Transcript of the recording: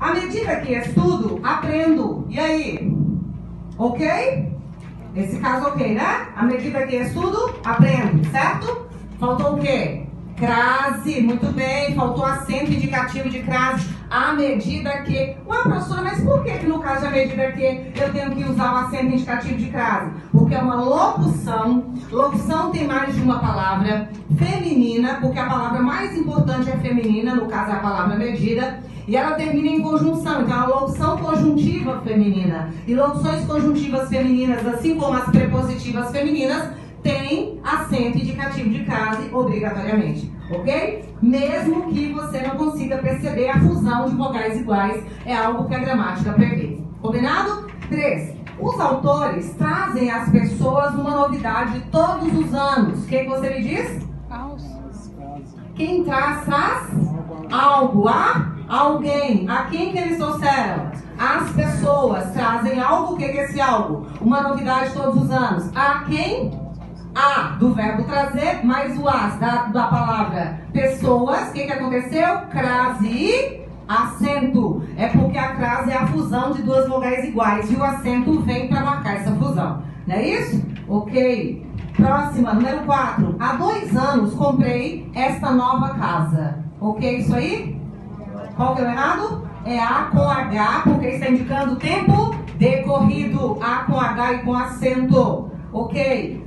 À medida que estudo, aprendo. E aí? Ok? Esse caso ok, né? À medida que estudo, aprendo, certo? Faltou o quê? Crase, muito bem, faltou acento indicativo de crase. À medida que. Ué, professora, mas por que, que no caso à medida que eu tenho que usar o acento indicativo de crase? Porque é uma locução. Locução tem mais de uma palavra feminina, porque a palavra mais importante é feminina, no caso é a palavra medida. E ela termina em conjunção, então é uma locução conjuntiva feminina. E locuções conjuntivas femininas, assim como as prepositivas femininas, tem acento indicativo de crase obrigatoriamente, ok? Mesmo que você não consiga perceber a fusão de vogais iguais, é algo que a gramática prevê. Combinado? 3. Os autores trazem às pessoas uma novidade todos os anos. O que, que você me diz? Quem traz algo a alguém. A quem que eles trouxeram? As pessoas trazem algo. O que, que é esse algo? Uma novidade todos os anos. A quem? A do verbo trazer, mais o as da, da palavra pessoas. O que, que aconteceu? Crase e acento. É porque a crase é a fusão de duas vogais iguais e o acento vem para marcar essa fusão. Não é isso? Ok. Próxima, número 4. Há dois anos comprei esta nova casa. Ok, isso aí? Qual que é o errado? É A com H, porque está indicando tempo decorrido. A com H e com acento. Ok?